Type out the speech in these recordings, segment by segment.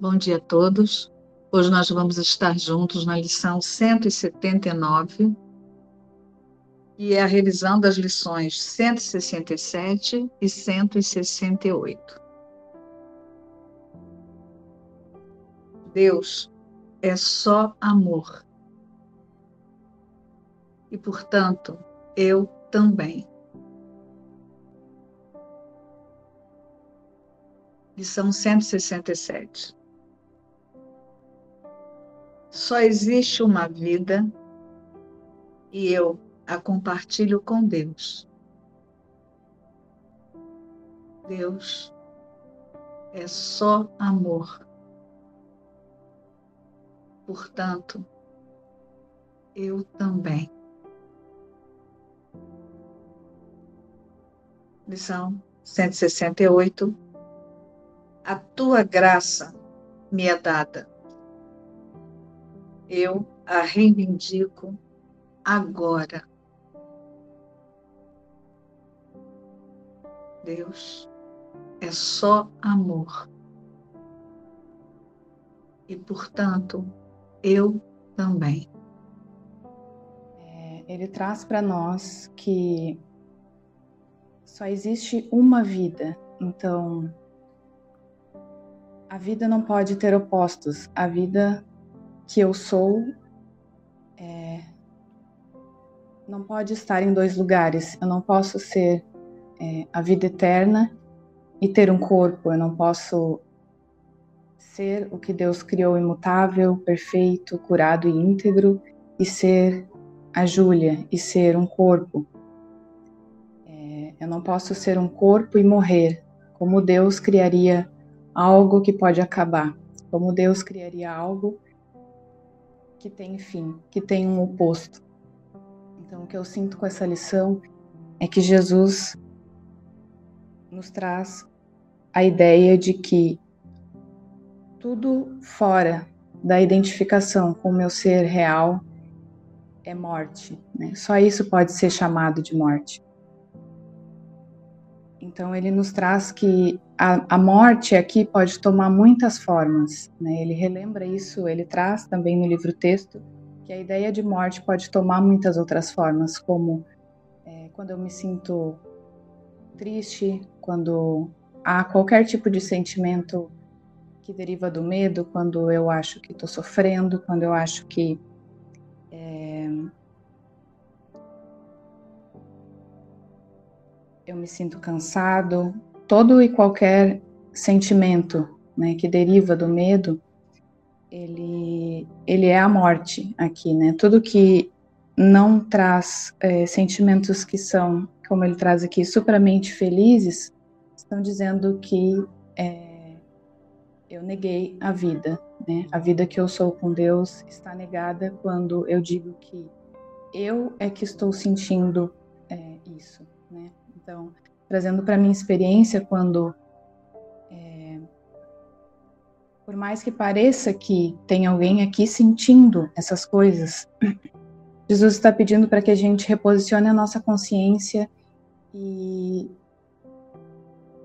Bom dia a todos. Hoje nós vamos estar juntos na lição 179, e é a revisão das lições 167 e 168. Deus é só amor. E, portanto, eu também. Lição 167. Só existe uma vida e eu a compartilho com Deus. Deus é só amor. Portanto, eu também. Lição 168. A tua graça me é dada eu a reivindico agora. Deus é só amor. E, portanto, eu também. É, ele traz para nós que só existe uma vida, então a vida não pode ter opostos. A vida que eu sou é, não pode estar em dois lugares. Eu não posso ser é, a vida eterna e ter um corpo. Eu não posso ser o que Deus criou imutável, perfeito, curado e íntegro e ser a Júlia e ser um corpo. É, eu não posso ser um corpo e morrer, como Deus criaria algo que pode acabar, como Deus criaria algo que tem fim, que tem um oposto. Então, o que eu sinto com essa lição é que Jesus nos traz a ideia de que tudo fora da identificação com o meu ser real é morte. Né? Só isso pode ser chamado de morte. Então, ele nos traz que a, a morte aqui pode tomar muitas formas. Né? Ele relembra isso, ele traz também no livro texto que a ideia de morte pode tomar muitas outras formas, como é, quando eu me sinto triste, quando há qualquer tipo de sentimento que deriva do medo, quando eu acho que estou sofrendo, quando eu acho que me sinto cansado, todo e qualquer sentimento né, que deriva do medo, ele, ele é a morte aqui, né? Tudo que não traz é, sentimentos que são, como ele traz aqui, supramente felizes, estão dizendo que é, eu neguei a vida, né? A vida que eu sou com Deus está negada quando eu digo que eu é que estou sentindo é, isso, né? Então, trazendo para minha experiência, quando, é, por mais que pareça que tem alguém aqui sentindo essas coisas, Jesus está pedindo para que a gente reposicione a nossa consciência e,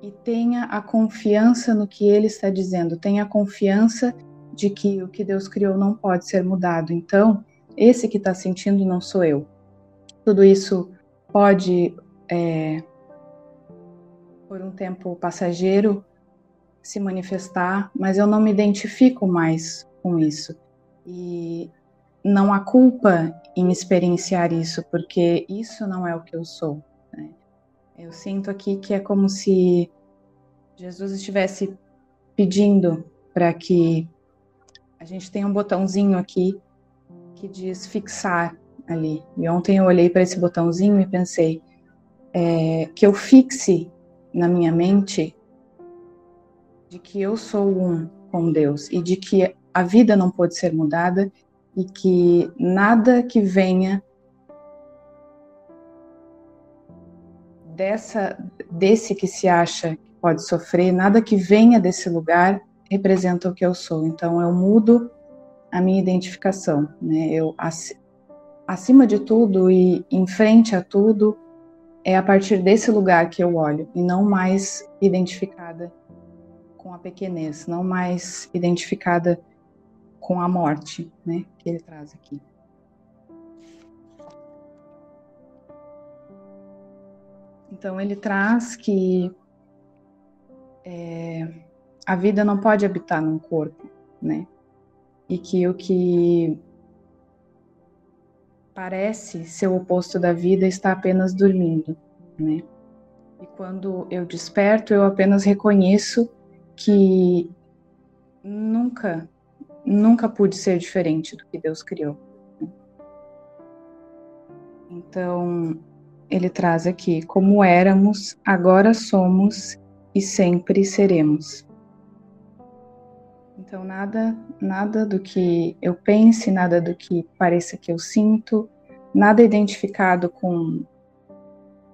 e tenha a confiança no que Ele está dizendo, tenha a confiança de que o que Deus criou não pode ser mudado. Então, esse que está sentindo não sou eu. Tudo isso pode é, por um tempo passageiro se manifestar, mas eu não me identifico mais com isso. E não há culpa em experienciar isso, porque isso não é o que eu sou. Né? Eu sinto aqui que é como se Jesus estivesse pedindo para que a gente tenha um botãozinho aqui que diz fixar ali. E ontem eu olhei para esse botãozinho e pensei é, que eu fixe na minha mente de que eu sou um com Deus e de que a vida não pode ser mudada e que nada que venha dessa desse que se acha que pode sofrer, nada que venha desse lugar representa o que eu sou. Então eu mudo a minha identificação, né? Eu acima de tudo e em frente a tudo, é a partir desse lugar que eu olho e não mais identificada com a pequenez, não mais identificada com a morte, né, que ele traz aqui. Então ele traz que é, a vida não pode habitar num corpo, né? E que o que parece ser o oposto da vida está apenas dormindo, né? E quando eu desperto, eu apenas reconheço que nunca, nunca pude ser diferente do que Deus criou. Então, ele traz aqui: como éramos, agora somos e sempre seremos. Então, nada, nada do que eu pense, nada do que pareça que eu sinto, nada identificado com,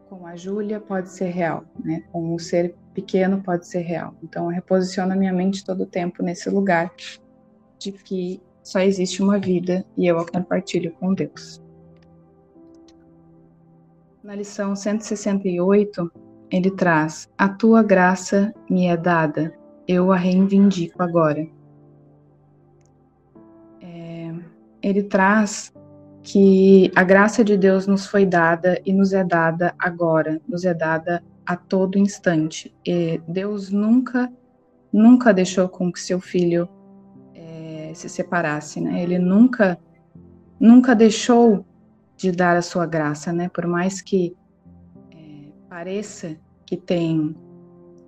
com a Júlia pode ser real, né? Com o ser pequeno pode ser real. Então, eu reposiciono a minha mente todo o tempo nesse lugar de que só existe uma vida e eu a compartilho com Deus. Na lição 168, ele traz: A tua graça me é dada, eu a reivindico agora. Ele traz que a graça de Deus nos foi dada e nos é dada agora, nos é dada a todo instante. E Deus nunca, nunca deixou com que seu filho é, se separasse, né? Ele nunca, nunca deixou de dar a sua graça, né? Por mais que pareça que tem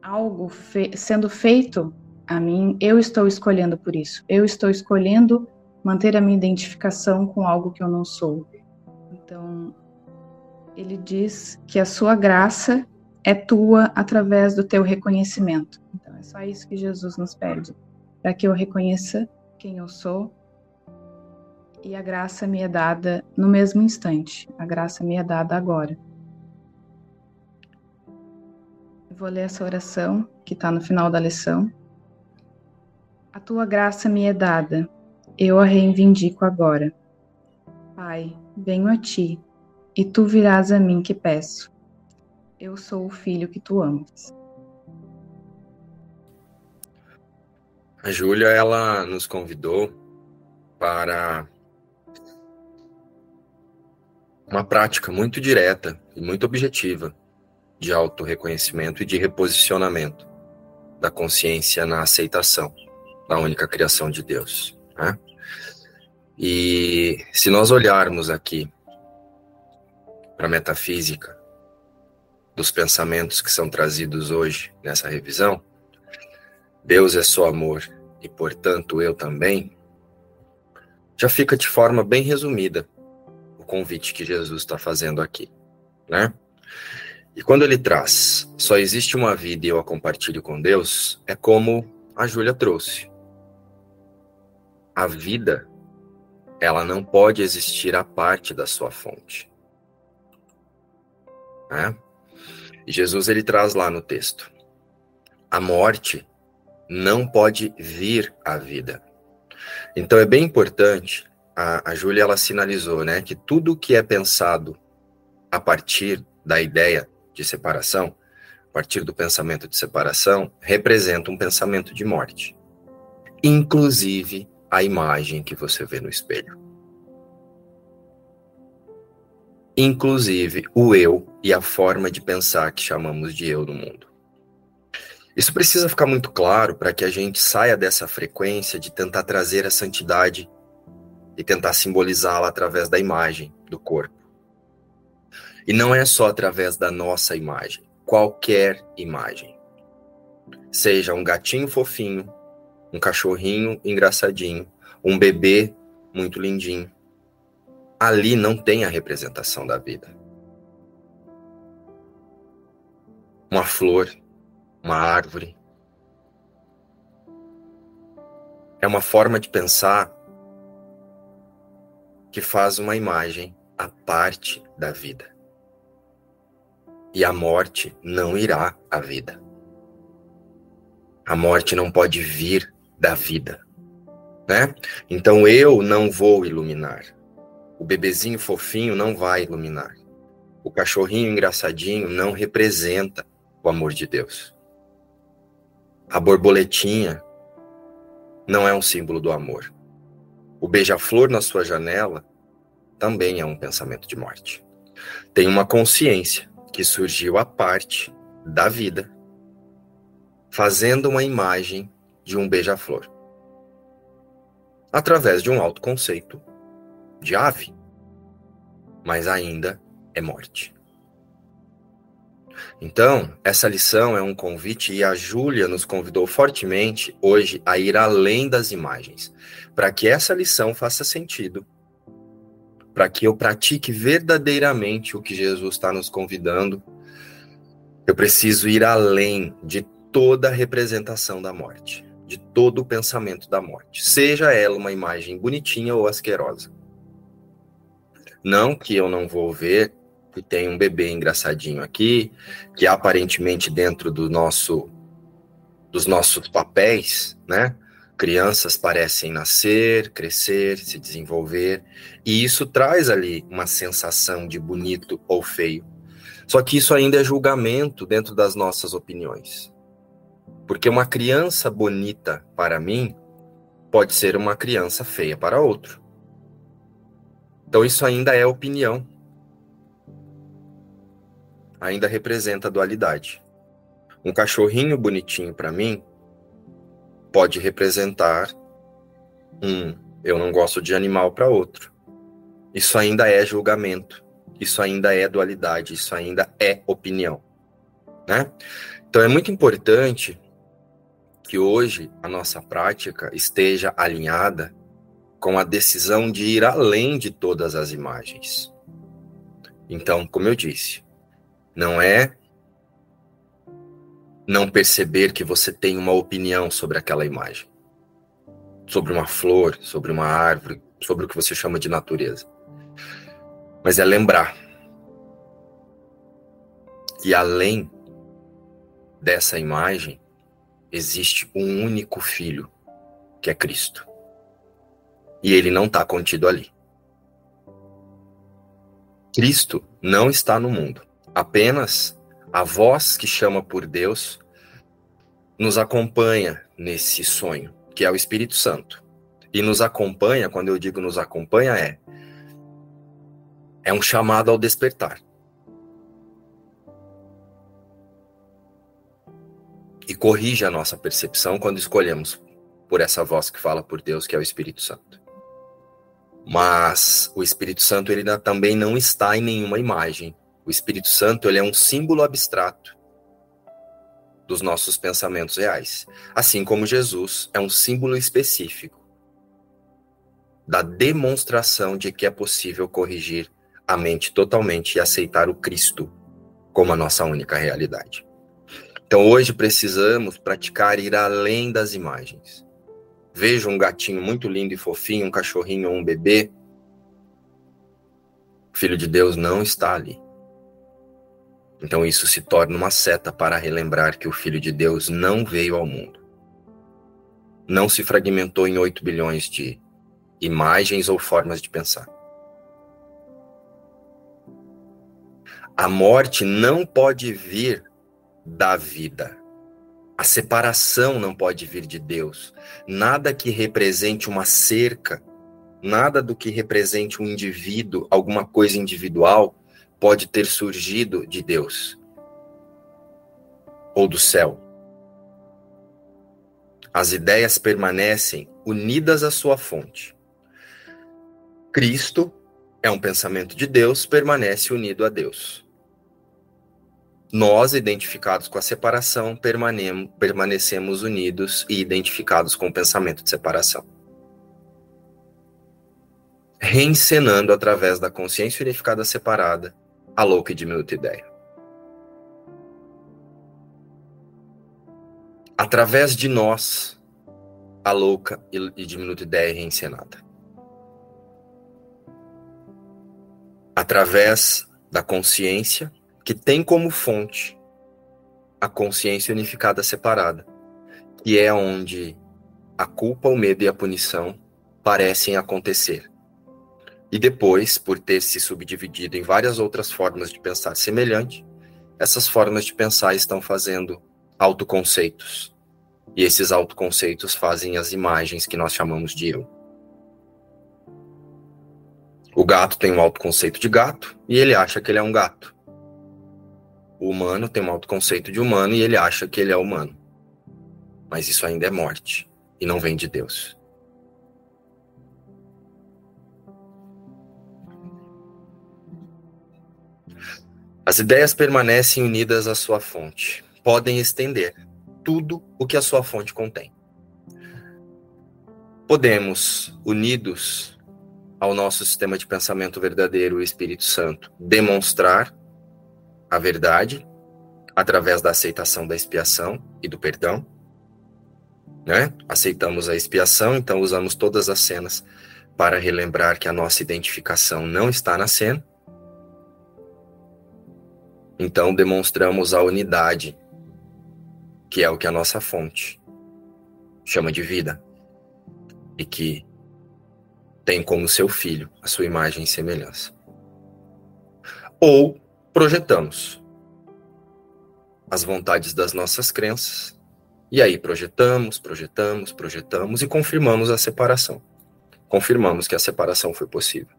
algo fe sendo feito a mim, eu estou escolhendo por isso. Eu estou escolhendo manter a minha identificação com algo que eu não sou. Então, ele diz que a sua graça é tua através do teu reconhecimento. Então, é só isso que Jesus nos pede, para que eu reconheça quem eu sou. E a graça me é dada no mesmo instante. A graça me é dada agora. vou ler essa oração que está no final da lição. A tua graça me é dada, eu a reivindico agora. Pai, venho a ti, e tu virás a mim que peço. Eu sou o filho que tu amas. A Júlia, ela nos convidou para uma prática muito direta e muito objetiva de autorreconhecimento e de reposicionamento da consciência na aceitação da única criação de Deus. Né? E se nós olharmos aqui para a metafísica dos pensamentos que são trazidos hoje nessa revisão, Deus é só amor e, portanto, eu também, já fica de forma bem resumida o convite que Jesus está fazendo aqui, né? E quando ele traz, só existe uma vida e eu a compartilho com Deus, é como a Júlia trouxe. A vida, ela não pode existir à parte da sua fonte. Né? Jesus ele traz lá no texto: a morte não pode vir à vida. Então é bem importante, a, a Júlia ela sinalizou, né, que tudo que é pensado a partir da ideia de separação, a partir do pensamento de separação, representa um pensamento de morte. Inclusive a imagem que você vê no espelho. Inclusive o eu e a forma de pensar que chamamos de eu no mundo. Isso precisa ficar muito claro para que a gente saia dessa frequência de tentar trazer a santidade e tentar simbolizá-la através da imagem do corpo. E não é só através da nossa imagem, qualquer imagem. Seja um gatinho fofinho, um cachorrinho engraçadinho, um bebê muito lindinho. Ali não tem a representação da vida. Uma flor, uma árvore. É uma forma de pensar que faz uma imagem a parte da vida e a morte não irá à vida. A morte não pode vir da vida, né? Então eu não vou iluminar. O bebezinho fofinho não vai iluminar. O cachorrinho engraçadinho não representa o amor de Deus. A borboletinha não é um símbolo do amor. O beija-flor na sua janela também é um pensamento de morte. Tem uma consciência que surgiu à parte da vida, fazendo uma imagem de um beija-flor, através de um autoconceito de ave, mas ainda é morte. Então, essa lição é um convite e a Júlia nos convidou fortemente hoje a ir além das imagens, para que essa lição faça sentido, para que eu pratique verdadeiramente o que Jesus está nos convidando. Eu preciso ir além de toda a representação da morte, de todo o pensamento da morte, seja ela uma imagem bonitinha ou asquerosa. Não que eu não vou ver que tem um bebê engraçadinho aqui, que aparentemente dentro do nosso dos nossos papéis, né? Crianças parecem nascer, crescer, se desenvolver, e isso traz ali uma sensação de bonito ou feio. Só que isso ainda é julgamento dentro das nossas opiniões. Porque uma criança bonita para mim pode ser uma criança feia para outro. Então isso ainda é opinião ainda representa dualidade. Um cachorrinho bonitinho para mim pode representar um eu não gosto de animal para outro. Isso ainda é julgamento, isso ainda é dualidade, isso ainda é opinião, né? Então é muito importante que hoje a nossa prática esteja alinhada com a decisão de ir além de todas as imagens. Então, como eu disse, não é não perceber que você tem uma opinião sobre aquela imagem, sobre uma flor, sobre uma árvore, sobre o que você chama de natureza. Mas é lembrar que além dessa imagem existe um único filho, que é Cristo. E ele não está contido ali. Cristo não está no mundo. Apenas a voz que chama por Deus nos acompanha nesse sonho, que é o Espírito Santo. E nos acompanha, quando eu digo nos acompanha, é é um chamado ao despertar. Corrige a nossa percepção quando escolhemos por essa voz que fala por Deus, que é o Espírito Santo. Mas o Espírito Santo ele também não está em nenhuma imagem, o Espírito Santo ele é um símbolo abstrato dos nossos pensamentos reais, assim como Jesus é um símbolo específico da demonstração de que é possível corrigir a mente totalmente e aceitar o Cristo como a nossa única realidade. Então hoje precisamos praticar ir além das imagens. Veja um gatinho muito lindo e fofinho, um cachorrinho ou um bebê. O Filho de Deus não está ali. Então isso se torna uma seta para relembrar que o Filho de Deus não veio ao mundo. Não se fragmentou em 8 bilhões de imagens ou formas de pensar. A morte não pode vir da vida. A separação não pode vir de Deus. Nada que represente uma cerca, nada do que represente um indivíduo, alguma coisa individual, pode ter surgido de Deus ou do céu. As ideias permanecem unidas à sua fonte. Cristo é um pensamento de Deus, permanece unido a Deus. Nós, identificados com a separação, permanecemos unidos e identificados com o pensamento de separação. Reencenando através da consciência unificada separada a louca e diminuta ideia. Através de nós, a louca e diminuta ideia é reencenada. Através da consciência, que tem como fonte a consciência unificada separada, que é onde a culpa, o medo e a punição parecem acontecer. E depois, por ter se subdividido em várias outras formas de pensar semelhante, essas formas de pensar estão fazendo autoconceitos E esses autoconceitos fazem as imagens que nós chamamos de eu. O gato tem um autoconceito de gato e ele acha que ele é um gato. O humano tem um autoconceito de humano e ele acha que ele é humano. Mas isso ainda é morte e não vem de Deus. As ideias permanecem unidas à sua fonte. Podem estender tudo o que a sua fonte contém. Podemos, unidos ao nosso sistema de pensamento verdadeiro, o Espírito Santo, demonstrar a verdade através da aceitação da expiação e do perdão. Né? Aceitamos a expiação, então usamos todas as cenas para relembrar que a nossa identificação não está na cena. Então demonstramos a unidade, que é o que a nossa fonte chama de vida, e que tem como seu filho a sua imagem e semelhança. Ou projetamos as vontades das nossas crenças, e aí projetamos, projetamos, projetamos e confirmamos a separação. Confirmamos que a separação foi possível.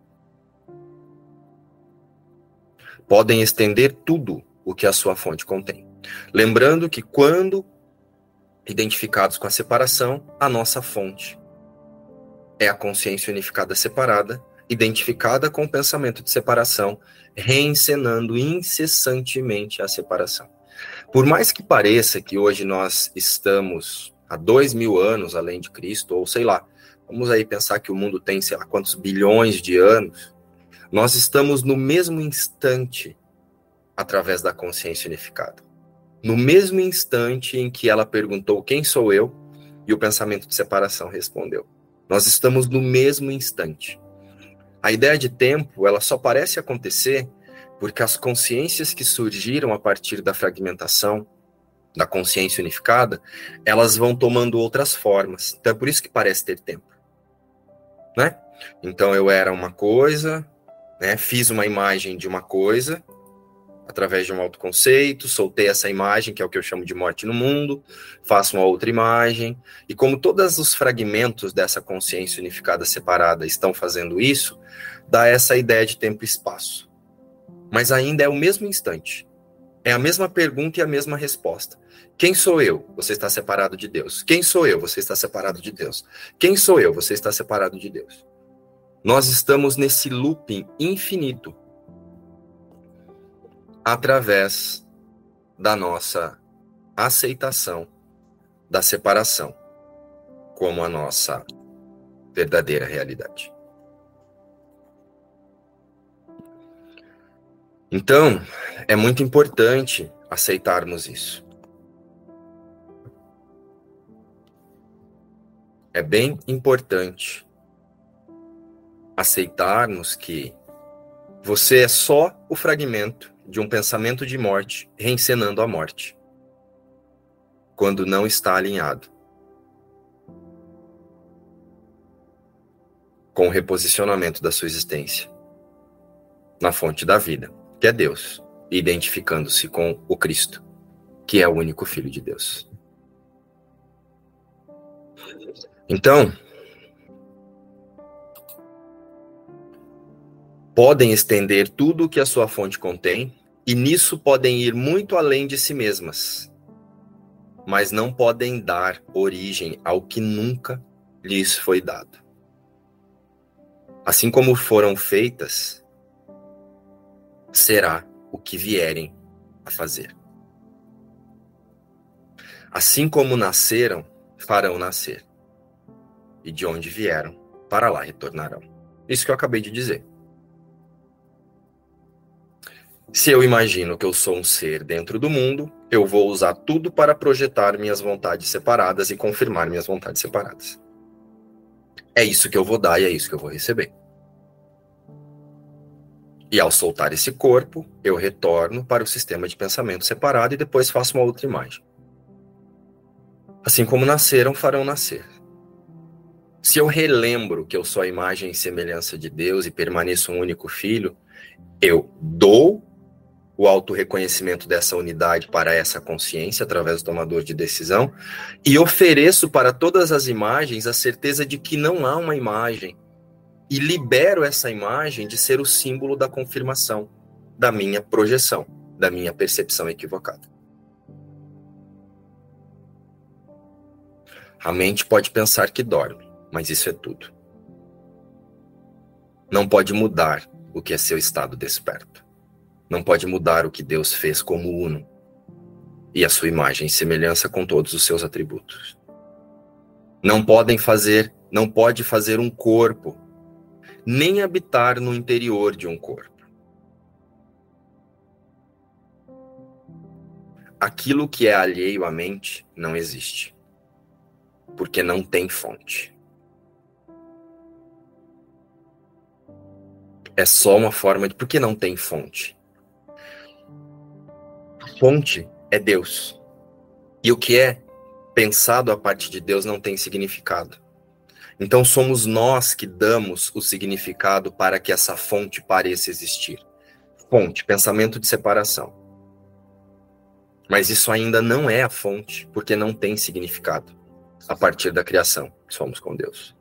Podem estender tudo o que a sua fonte contém. Lembrando que quando identificados com a separação, a nossa fonte é a consciência unificada separada, identificada com o pensamento de separação, reencenando incessantemente a separação. Por mais que pareça que hoje nós estamos há dois mil anos além de Cristo, ou sei lá, vamos aí pensar que o mundo tem sei lá quantos bilhões de anos, nós estamos no mesmo instante através da consciência unificada. No mesmo instante em que ela perguntou quem sou eu, e o pensamento de separação respondeu. Nós estamos no mesmo instante. A ideia de tempo, ela só parece acontecer porque as consciências que surgiram a partir da fragmentação, da consciência unificada, elas vão tomando outras formas. Então é por isso que parece ter tempo. Né? Então eu era uma coisa, né, fiz uma imagem de uma coisa, através de um autoconceito, soltei essa imagem, que é o que eu chamo de morte no mundo, faço uma outra imagem, e como todos os fragmentos dessa consciência unificada separada estão fazendo isso, dá essa ideia de tempo e espaço. Mas ainda é o mesmo instante. É a mesma pergunta e a mesma resposta. Quem sou eu? Você está separado de Deus. Quem sou eu? Você está separado de Deus. Quem sou eu? Você está separado de Deus. Nós estamos nesse looping infinito através da nossa aceitação da separação como a nossa verdadeira realidade. Então, é muito importante aceitarmos isso. É bem importante aceitarmos que você é só o fragmento de um pensamento de morte reencenando a morte, quando não está alinhado com o reposicionamento da sua existência na fonte da vida, que é Deus, identificando-se com o Cristo, que é o único Filho de Deus. Então, podem estender tudo o que a sua fonte contém, e nisso podem ir muito além de si mesmas, mas não podem dar origem ao que nunca lhes foi dado. Assim como foram feitas, será o que vierem a fazer. Assim como nasceram, farão nascer. E de onde vieram, para lá retornarão. Isso que eu acabei de dizer. Se eu imagino que eu sou um ser dentro do mundo, eu vou usar tudo para projetar minhas vontades separadas e confirmar minhas vontades separadas. É isso que eu vou dar e é isso que eu vou receber. E ao soltar esse corpo, eu retorno para o sistema de pensamento separado e depois faço uma outra imagem. Assim como nasceram, farão nascer. Se eu relembro que eu sou a imagem e semelhança de Deus e permaneço um único filho, eu dou o auto-reconhecimento dessa unidade para essa consciência através do tomador de decisão e ofereço para todas as imagens a certeza de que não há uma imagem e libero essa imagem de ser o símbolo da confirmação da minha projeção, da minha percepção equivocada. A mente pode pensar que dorme, mas isso é tudo. Não pode mudar o que é seu estado desperto não pode mudar o que Deus fez como uno e a sua imagem e semelhança com todos os seus atributos. Não podem fazer, não pode fazer um corpo, nem habitar no interior de um corpo. Aquilo que é alheio à mente não existe, porque não tem fonte. É só uma forma de. Por que não tem fonte? Fonte é Deus. E o que é pensado a partir de Deus não tem significado. Então somos nós que damos o significado para que essa fonte pareça existir. Fonte, pensamento de separação. Mas isso ainda não é a fonte, porque não tem significado a partir da criação. Somos com Deus.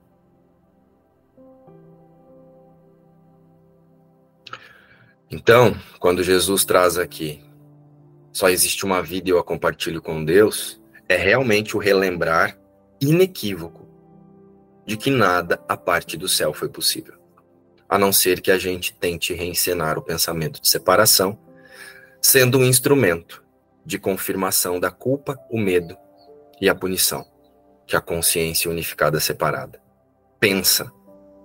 Então, quando Jesus traz aqui só existe uma vida e eu a compartilho com Deus, é realmente o relembrar inequívoco de que nada a parte do céu foi possível. A não ser que a gente tente reencenar o pensamento de separação, sendo um instrumento de confirmação da culpa, o medo e a punição que a consciência unificada separada pensa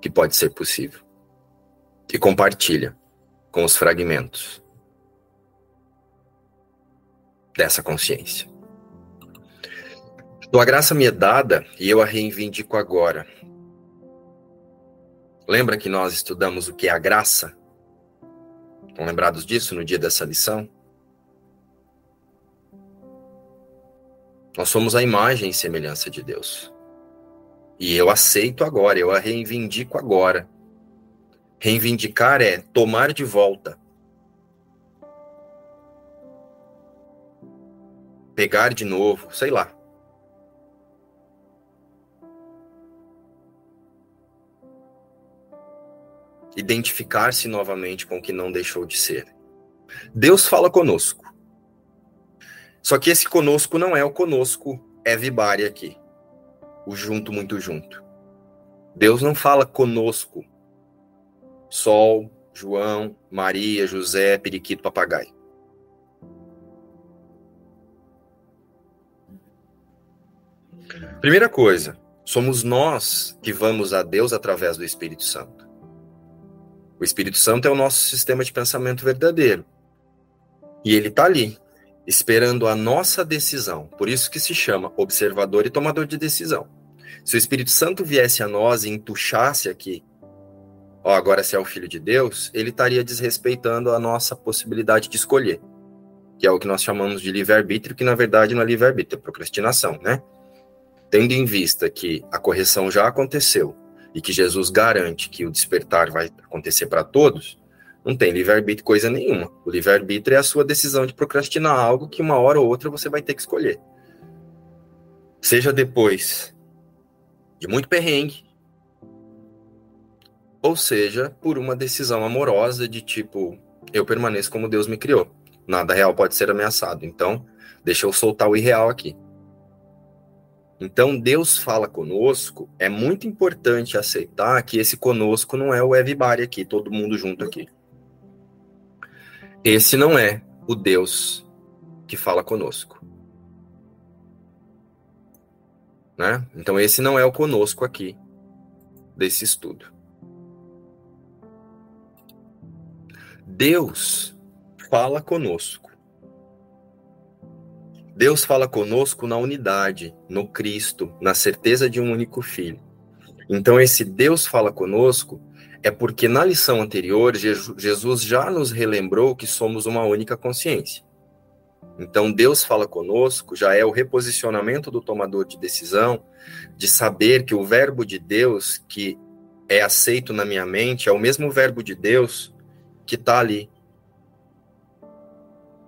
que pode ser possível e compartilha com os fragmentos dessa consciência. Tua graça me é dada e eu a reivindico agora. Lembra que nós estudamos o que é a graça? Estão lembrados disso no dia dessa lição? Nós somos a imagem e semelhança de Deus. E eu aceito agora, eu a reivindico agora. Reivindicar é tomar de volta pegar de novo, sei lá. Identificar-se novamente com o que não deixou de ser. Deus fala conosco. Só que esse conosco não é o conosco é vibare aqui. O junto, muito junto. Deus não fala conosco. Sol, João, Maria, José, Periquito, Papagaio. Primeira coisa, somos nós que vamos a Deus através do Espírito Santo. O Espírito Santo é o nosso sistema de pensamento verdadeiro. E ele está ali, esperando a nossa decisão. Por isso que se chama observador e tomador de decisão. Se o Espírito Santo viesse a nós e entuchasse aqui, ó, agora se é o Filho de Deus, ele estaria desrespeitando a nossa possibilidade de escolher, que é o que nós chamamos de livre-arbítrio, que na verdade não é livre-arbítrio, é procrastinação, né? Tendo em vista que a correção já aconteceu e que Jesus garante que o despertar vai acontecer para todos, não tem livre-arbítrio coisa nenhuma. O livre-arbítrio é a sua decisão de procrastinar algo que uma hora ou outra você vai ter que escolher. Seja depois de muito perrengue, ou seja, por uma decisão amorosa de tipo, eu permaneço como Deus me criou. Nada real pode ser ameaçado. Então, deixa eu soltar o irreal aqui. Então, Deus fala conosco, é muito importante aceitar que esse conosco não é o everybody aqui, todo mundo junto aqui. Esse não é o Deus que fala conosco. Né? Então, esse não é o conosco aqui desse estudo. Deus fala conosco Deus fala conosco na unidade, no Cristo, na certeza de um único Filho. Então, esse Deus fala conosco é porque na lição anterior, Jesus já nos relembrou que somos uma única consciência. Então, Deus fala conosco já é o reposicionamento do tomador de decisão, de saber que o Verbo de Deus que é aceito na minha mente é o mesmo Verbo de Deus que está ali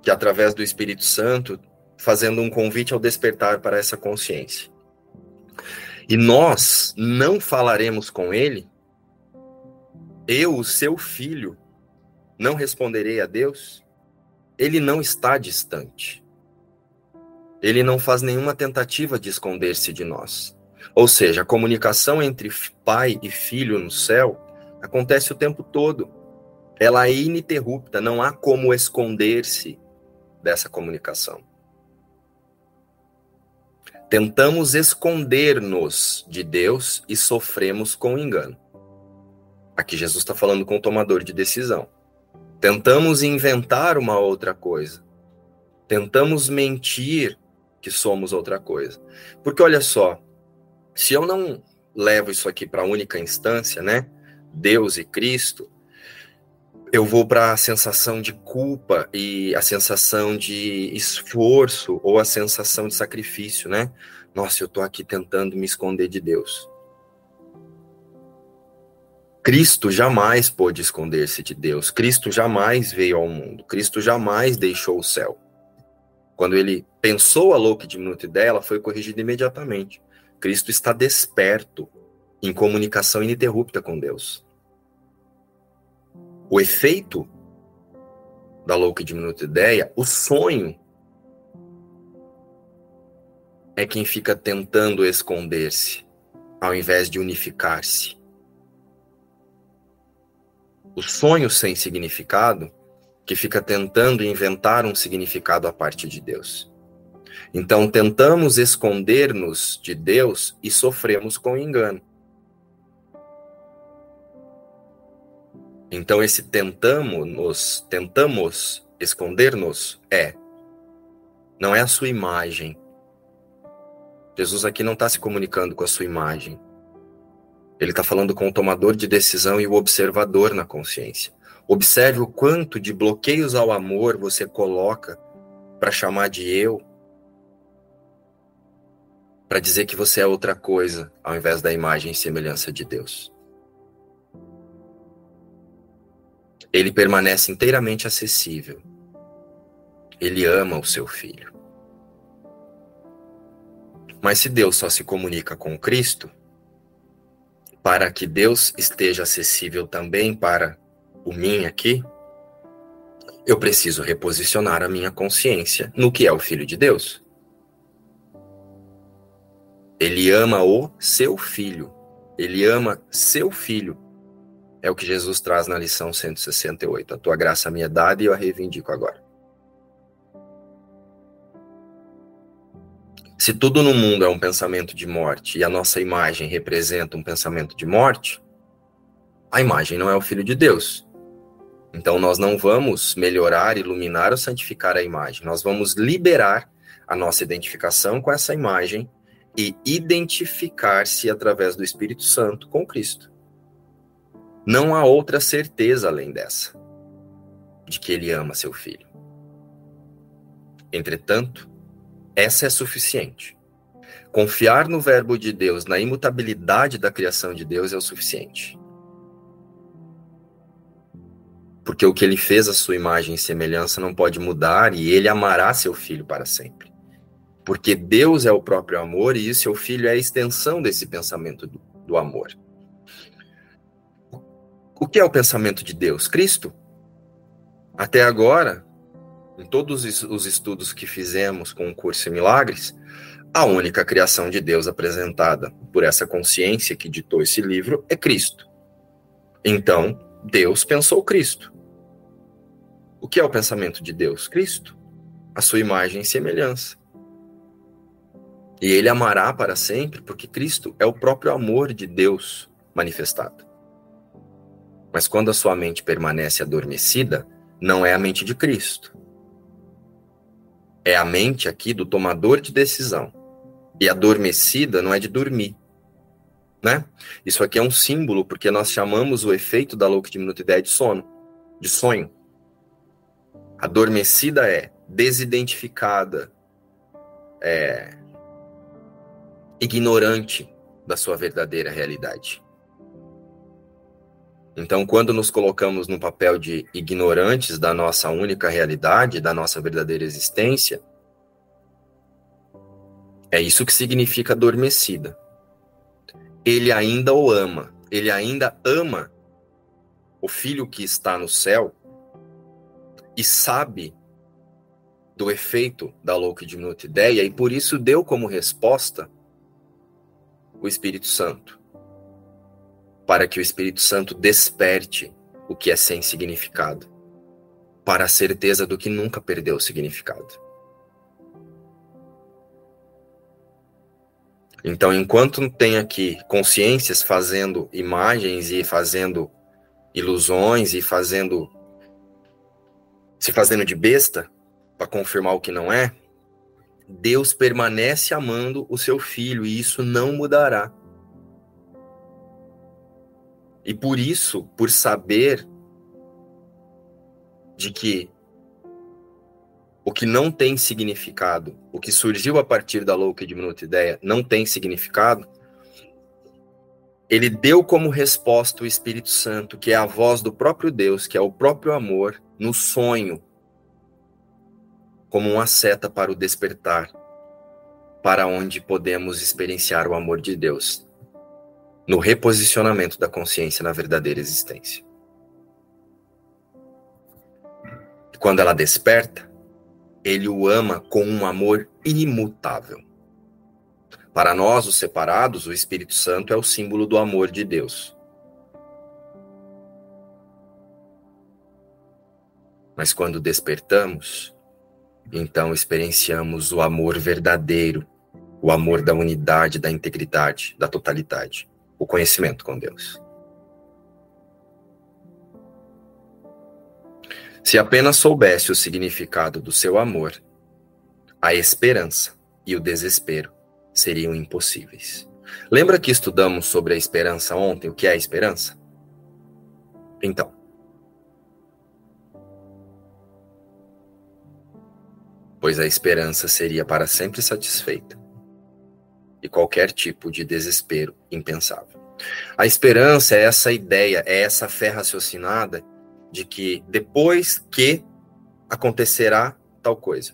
que através do Espírito Santo, fazendo um convite ao despertar para essa consciência. E nós não falaremos com ele, eu, o seu filho, não responderei a Deus? Ele não está distante. Ele não faz nenhuma tentativa de esconder-se de nós. Ou seja, a comunicação entre pai e filho no céu acontece o tempo todo. Ela é ininterrupta, não há como esconder-se dessa comunicação. Tentamos esconder-nos de Deus e sofremos com engano. Aqui Jesus está falando com o tomador de decisão. Tentamos inventar uma outra coisa. Tentamos mentir que somos outra coisa. Porque olha só, se eu não levo isso aqui para a única instância, né? Deus e Cristo, eu vou para a sensação de culpa e a sensação de esforço ou a sensação de sacrifício, né? Nossa, eu estou aqui tentando me esconder de Deus. Cristo jamais pôde esconder-se de Deus. Cristo jamais veio ao mundo. Cristo jamais deixou o céu. Quando ele pensou a louca diminuta ideia, ela foi corrigida imediatamente. Cristo está desperto, em comunicação ininterrupta com Deus. O efeito da louca e diminuta ideia, o sonho, é quem fica tentando esconder-se, ao invés de unificar-se. O sonho sem significado, que fica tentando inventar um significado a partir de Deus. Então, tentamos esconder-nos de Deus e sofremos com engano. Então esse tentamos, tentamos esconder-nos é não é a sua imagem. Jesus aqui não está se comunicando com a sua imagem. Ele está falando com o tomador de decisão e o observador na consciência. Observe o quanto de bloqueios ao amor você coloca para chamar de eu, para dizer que você é outra coisa, ao invés da imagem e semelhança de Deus. Ele permanece inteiramente acessível. Ele ama o seu filho. Mas se Deus só se comunica com Cristo, para que Deus esteja acessível também para o mim aqui, eu preciso reposicionar a minha consciência no que é o Filho de Deus. Ele ama o seu filho. Ele ama seu filho é o que Jesus traz na lição 168. A tua graça me é dada e eu a reivindico agora. Se tudo no mundo é um pensamento de morte e a nossa imagem representa um pensamento de morte, a imagem não é o Filho de Deus. Então nós não vamos melhorar, iluminar ou santificar a imagem. Nós vamos liberar a nossa identificação com essa imagem e identificar-se através do Espírito Santo com Cristo. Não há outra certeza além dessa, de que ele ama seu filho. Entretanto, essa é suficiente. Confiar no Verbo de Deus, na imutabilidade da criação de Deus, é o suficiente. Porque o que ele fez à sua imagem e semelhança não pode mudar e ele amará seu filho para sempre. Porque Deus é o próprio amor e seu filho é a extensão desse pensamento do, do amor. O que é o pensamento de Deus? Cristo. Até agora, em todos os estudos que fizemos com o curso em Milagres, a única criação de Deus apresentada por essa consciência que ditou esse livro é Cristo. Então, Deus pensou Cristo. O que é o pensamento de Deus? Cristo. A sua imagem e semelhança. E ele amará para sempre, porque Cristo é o próprio amor de Deus manifestado. Mas quando a sua mente permanece adormecida, não é a mente de Cristo. É a mente aqui do tomador de decisão. E adormecida não é de dormir. Né? Isso aqui é um símbolo porque nós chamamos o efeito da louca diminuta ideia de sono, de sonho. Adormecida é desidentificada, é ignorante da sua verdadeira realidade. Então, quando nos colocamos no papel de ignorantes da nossa única realidade, da nossa verdadeira existência, é isso que significa adormecida. Ele ainda o ama, ele ainda ama o filho que está no céu e sabe do efeito da louca e diminuta ideia e por isso deu como resposta o Espírito Santo para que o Espírito Santo desperte o que é sem significado, para a certeza do que nunca perdeu o significado. Então, enquanto tem aqui consciências fazendo imagens e fazendo ilusões e fazendo se fazendo de besta para confirmar o que não é, Deus permanece amando o seu filho e isso não mudará. E por isso, por saber de que o que não tem significado, o que surgiu a partir da louca e diminuta ideia, não tem significado, ele deu como resposta o Espírito Santo, que é a voz do próprio Deus, que é o próprio amor, no sonho, como uma seta para o despertar, para onde podemos experienciar o amor de Deus no reposicionamento da consciência na verdadeira existência. Quando ela desperta, ele o ama com um amor imutável. Para nós, os separados, o Espírito Santo é o símbolo do amor de Deus. Mas quando despertamos, então experienciamos o amor verdadeiro, o amor da unidade, da integridade, da totalidade o conhecimento com Deus. Se apenas soubesse o significado do seu amor, a esperança e o desespero seriam impossíveis. Lembra que estudamos sobre a esperança ontem? O que é a esperança? Então, pois a esperança seria para sempre satisfeita e qualquer tipo de desespero impensável. A esperança é essa ideia, é essa fé raciocinada de que depois que acontecerá tal coisa,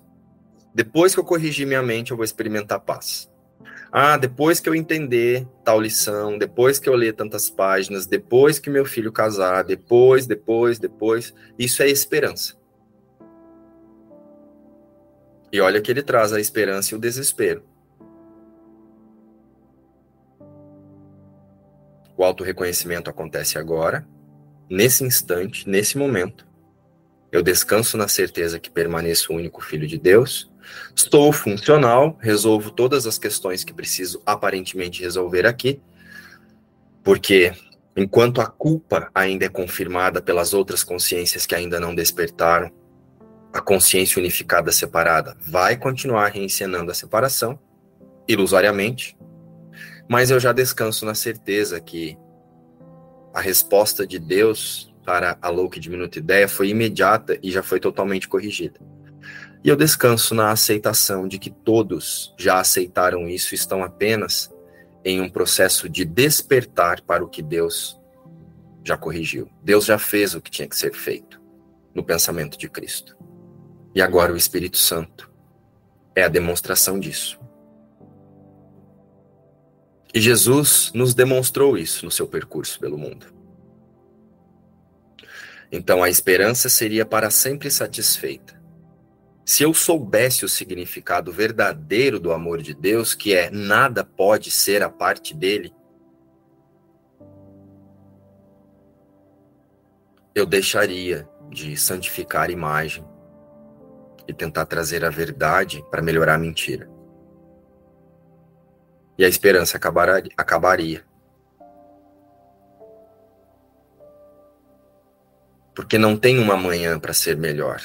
depois que eu corrigir minha mente, eu vou experimentar paz. Ah, depois que eu entender tal lição, depois que eu ler tantas páginas, depois que meu filho casar, depois, depois, depois, isso é esperança. E olha que ele traz a esperança e o desespero. O autorreconhecimento acontece agora, nesse instante, nesse momento. Eu descanso na certeza que permaneço o único filho de Deus. Estou funcional, resolvo todas as questões que preciso aparentemente resolver aqui, porque enquanto a culpa ainda é confirmada pelas outras consciências que ainda não despertaram, a consciência unificada separada vai continuar reencenando a separação, ilusoriamente, mas eu já descanso na certeza que a resposta de Deus para a louca e diminuta ideia foi imediata e já foi totalmente corrigida. E eu descanso na aceitação de que todos já aceitaram isso e estão apenas em um processo de despertar para o que Deus já corrigiu. Deus já fez o que tinha que ser feito no pensamento de Cristo. E agora o Espírito Santo é a demonstração disso. E Jesus nos demonstrou isso no seu percurso pelo mundo. Então a esperança seria para sempre satisfeita. Se eu soubesse o significado verdadeiro do amor de Deus, que é nada pode ser a parte dele, eu deixaria de santificar a imagem e tentar trazer a verdade para melhorar a mentira e a esperança acabaria. Porque não tem uma manhã para ser melhor.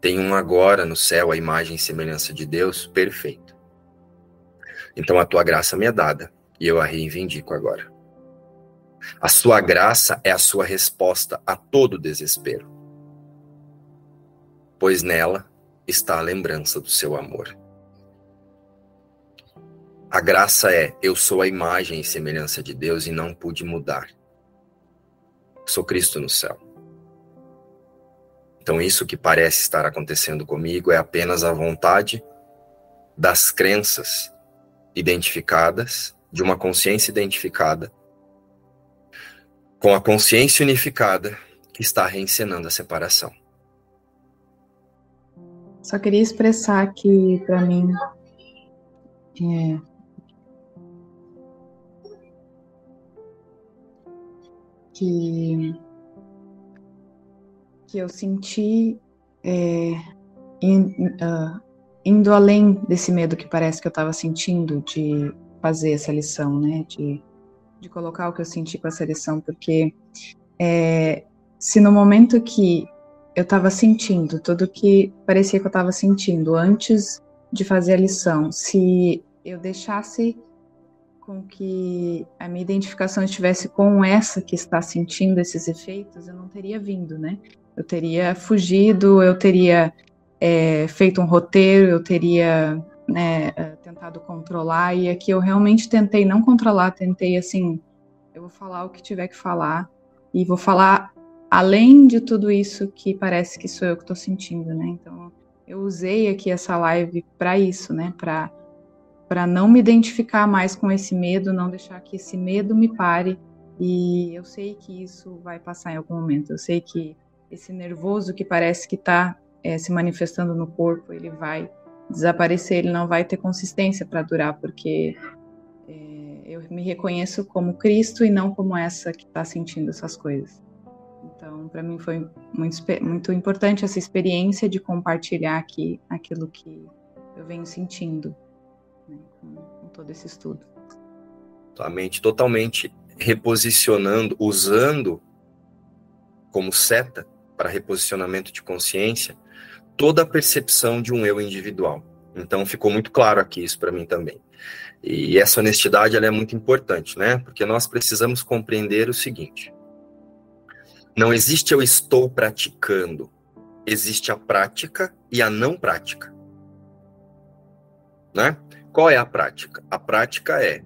Tem um agora no céu, a imagem e semelhança de Deus, perfeito. Então a tua graça me é dada e eu a reivindico agora. A sua graça é a sua resposta a todo desespero, pois nela está a lembrança do seu amor. A graça é: eu sou a imagem e semelhança de Deus e não pude mudar. sou Cristo no céu. Então, isso que parece estar acontecendo comigo é apenas a vontade das crenças identificadas, de uma consciência identificada, com a consciência unificada que está reencenando a separação. Só queria expressar aqui para mim é, que que eu senti é, in, uh, indo além desse medo que parece que eu estava sentindo de fazer essa lição, né? De, de colocar o que eu senti com essa lição, porque é, se no momento que eu estava sentindo tudo que parecia que eu estava sentindo antes de fazer a lição, se eu deixasse com que a minha identificação estivesse com essa que está sentindo esses efeitos, eu não teria vindo, né? Eu teria fugido, eu teria é, feito um roteiro, eu teria né, é, tentado controlar, e aqui eu realmente tentei não controlar, tentei assim, eu vou falar o que tiver que falar, e vou falar além de tudo isso que parece que sou eu que estou sentindo, né? Então, eu usei aqui essa live para isso, né? Para para não me identificar mais com esse medo, não deixar que esse medo me pare. E eu sei que isso vai passar em algum momento. Eu sei que esse nervoso que parece que está é, se manifestando no corpo, ele vai desaparecer, ele não vai ter consistência para durar, porque é, eu me reconheço como Cristo e não como essa que está sentindo essas coisas. Então, para mim foi muito, muito importante essa experiência de compartilhar aqui aquilo que eu venho sentindo com, todo esse estudo. A mente totalmente reposicionando, usando como seta para reposicionamento de consciência toda a percepção de um eu individual. Então ficou muito claro aqui isso para mim também. E essa honestidade ela é muito importante, né? Porque nós precisamos compreender o seguinte: não existe eu estou praticando, existe a prática e a não prática. Né? Qual é a prática? A prática é.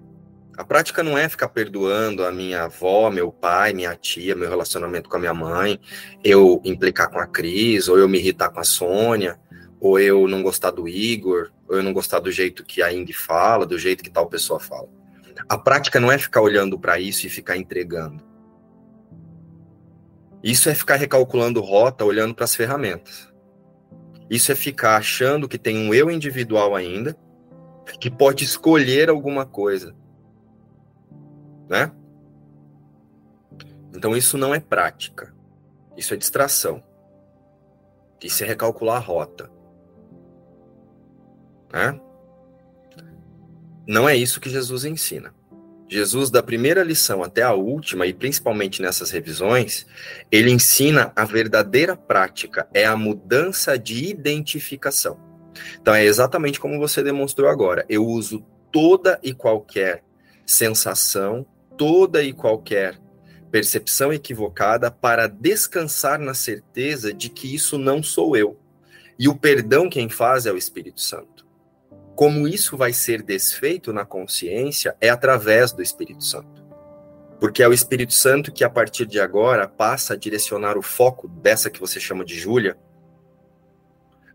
A prática não é ficar perdoando a minha avó, meu pai, minha tia, meu relacionamento com a minha mãe, eu implicar com a Cris, ou eu me irritar com a Sônia, ou eu não gostar do Igor, ou eu não gostar do jeito que a Indy fala, do jeito que tal pessoa fala. A prática não é ficar olhando para isso e ficar entregando. Isso é ficar recalculando rota, olhando para as ferramentas. Isso é ficar achando que tem um eu individual ainda, que pode escolher alguma coisa. Né? Então isso não é prática. Isso é distração. Isso é recalcular a rota. Né? Não é isso que Jesus ensina. Jesus, da primeira lição até a última, e principalmente nessas revisões, ele ensina a verdadeira prática, é a mudança de identificação. Então é exatamente como você demonstrou agora. Eu uso toda e qualquer sensação, toda e qualquer percepção equivocada para descansar na certeza de que isso não sou eu. E o perdão quem faz é o Espírito Santo. Como isso vai ser desfeito na consciência é através do Espírito Santo. Porque é o Espírito Santo que a partir de agora passa a direcionar o foco dessa que você chama de Júlia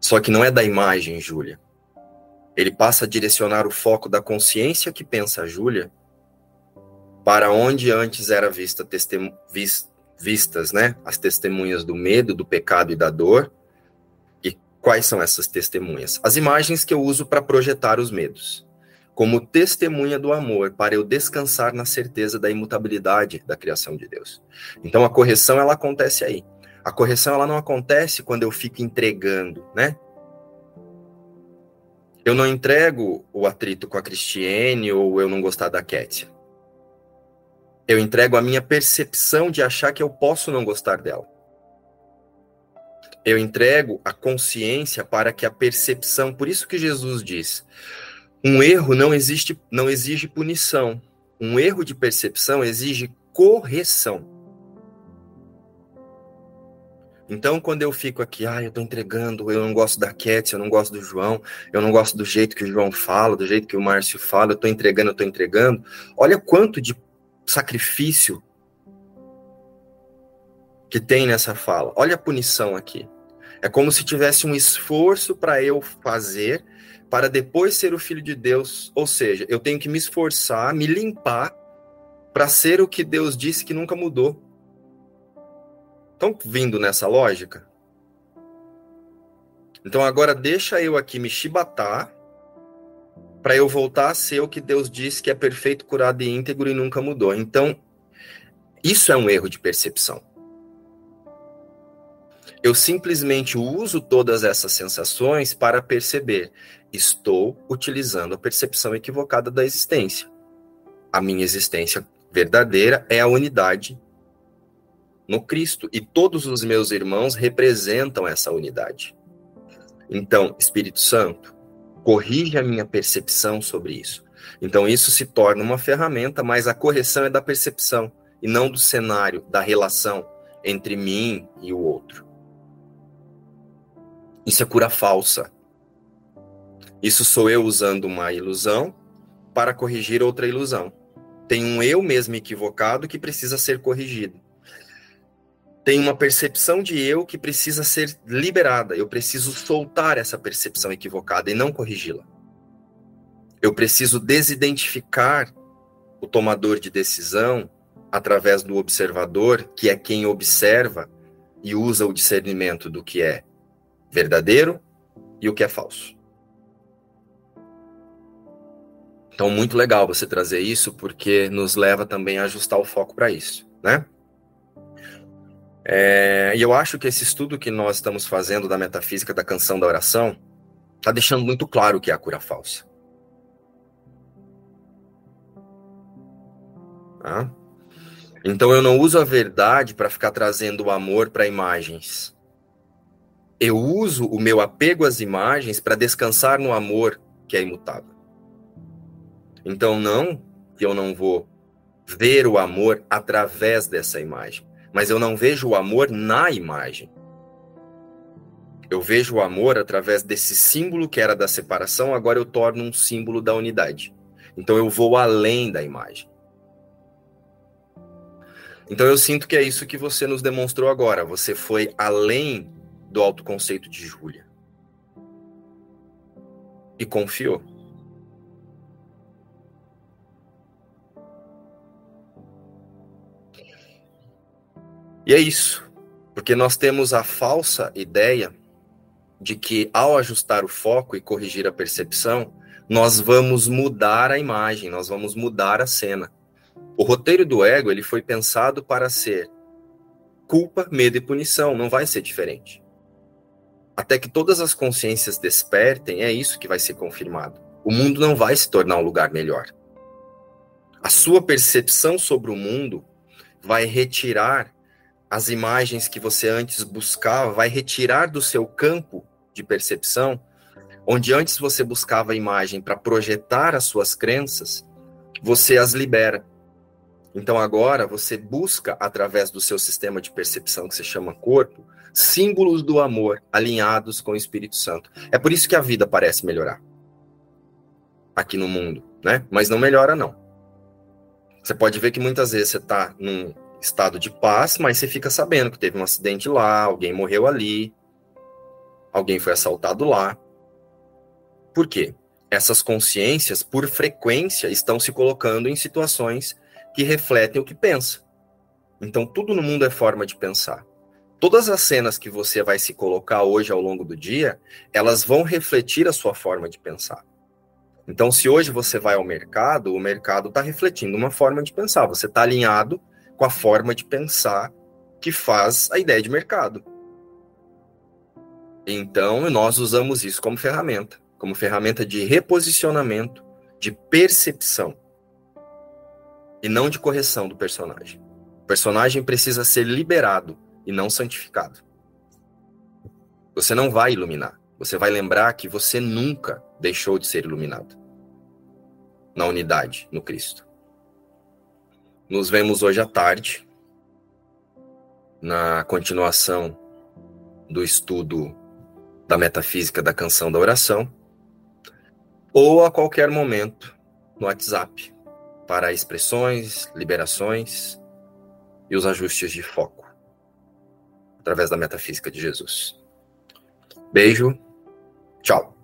só que não é da imagem, Júlia. Ele passa a direcionar o foco da consciência que pensa Júlia para onde antes era vista vistas, né, as testemunhas do medo, do pecado e da dor. E quais são essas testemunhas? As imagens que eu uso para projetar os medos, como testemunha do amor, para eu descansar na certeza da imutabilidade da criação de Deus. Então a correção ela acontece aí. A correção ela não acontece quando eu fico entregando, né? Eu não entrego o atrito com a Cristiane ou eu não gostar da Kétia. Eu entrego a minha percepção de achar que eu posso não gostar dela. Eu entrego a consciência para que a percepção, por isso que Jesus diz, um erro não existe, não exige punição. Um erro de percepção exige correção. Então, quando eu fico aqui, ah, eu tô entregando, eu não gosto da Cat, eu não gosto do João, eu não gosto do jeito que o João fala, do jeito que o Márcio fala, eu tô entregando, eu tô entregando. Olha quanto de sacrifício que tem nessa fala. Olha a punição aqui. É como se tivesse um esforço para eu fazer para depois ser o filho de Deus. Ou seja, eu tenho que me esforçar, me limpar para ser o que Deus disse que nunca mudou. Estão vindo nessa lógica? Então agora deixa eu aqui me chibatar para eu voltar a ser o que Deus disse que é perfeito, curado e íntegro e nunca mudou. Então, isso é um erro de percepção. Eu simplesmente uso todas essas sensações para perceber. Estou utilizando a percepção equivocada da existência. A minha existência verdadeira é a unidade no Cristo. E todos os meus irmãos representam essa unidade. Então, Espírito Santo, corrige a minha percepção sobre isso. Então, isso se torna uma ferramenta, mas a correção é da percepção e não do cenário, da relação entre mim e o outro. Isso é cura falsa. Isso sou eu usando uma ilusão para corrigir outra ilusão. Tem um eu mesmo equivocado que precisa ser corrigido. Tem uma percepção de eu que precisa ser liberada. Eu preciso soltar essa percepção equivocada e não corrigi-la. Eu preciso desidentificar o tomador de decisão através do observador, que é quem observa e usa o discernimento do que é verdadeiro e o que é falso. Então, muito legal você trazer isso, porque nos leva também a ajustar o foco para isso, né? É, e eu acho que esse estudo que nós estamos fazendo da metafísica da canção da oração está deixando muito claro o que é a cura falsa. Tá? Então eu não uso a verdade para ficar trazendo o amor para imagens. Eu uso o meu apego às imagens para descansar no amor que é imutável. Então não que eu não vou ver o amor através dessa imagem, mas eu não vejo o amor na imagem. Eu vejo o amor através desse símbolo que era da separação, agora eu torno um símbolo da unidade. Então eu vou além da imagem. Então eu sinto que é isso que você nos demonstrou agora. Você foi além do autoconceito de Júlia. E confiou. E é isso. Porque nós temos a falsa ideia de que ao ajustar o foco e corrigir a percepção, nós vamos mudar a imagem, nós vamos mudar a cena. O roteiro do ego ele foi pensado para ser culpa, medo e punição, não vai ser diferente. Até que todas as consciências despertem, é isso que vai ser confirmado. O mundo não vai se tornar um lugar melhor. A sua percepção sobre o mundo vai retirar as imagens que você antes buscava, vai retirar do seu campo de percepção, onde antes você buscava a imagem para projetar as suas crenças, você as libera. Então agora você busca, através do seu sistema de percepção que se chama corpo, símbolos do amor alinhados com o Espírito Santo. É por isso que a vida parece melhorar aqui no mundo, né? Mas não melhora, não. Você pode ver que muitas vezes você está num estado de paz, mas você fica sabendo que teve um acidente lá, alguém morreu ali, alguém foi assaltado lá. Por quê? Essas consciências, por frequência, estão se colocando em situações que refletem o que pensa. Então, tudo no mundo é forma de pensar. Todas as cenas que você vai se colocar hoje ao longo do dia, elas vão refletir a sua forma de pensar. Então, se hoje você vai ao mercado, o mercado está refletindo uma forma de pensar. Você está alinhado com a forma de pensar que faz a ideia de mercado. Então, nós usamos isso como ferramenta, como ferramenta de reposicionamento, de percepção e não de correção do personagem. O personagem precisa ser liberado e não santificado. Você não vai iluminar. Você vai lembrar que você nunca deixou de ser iluminado na unidade, no Cristo. Nos vemos hoje à tarde, na continuação do estudo da metafísica da canção da oração, ou a qualquer momento no WhatsApp para expressões, liberações e os ajustes de foco. através da metafísica de Jesus. Beijo, tchau.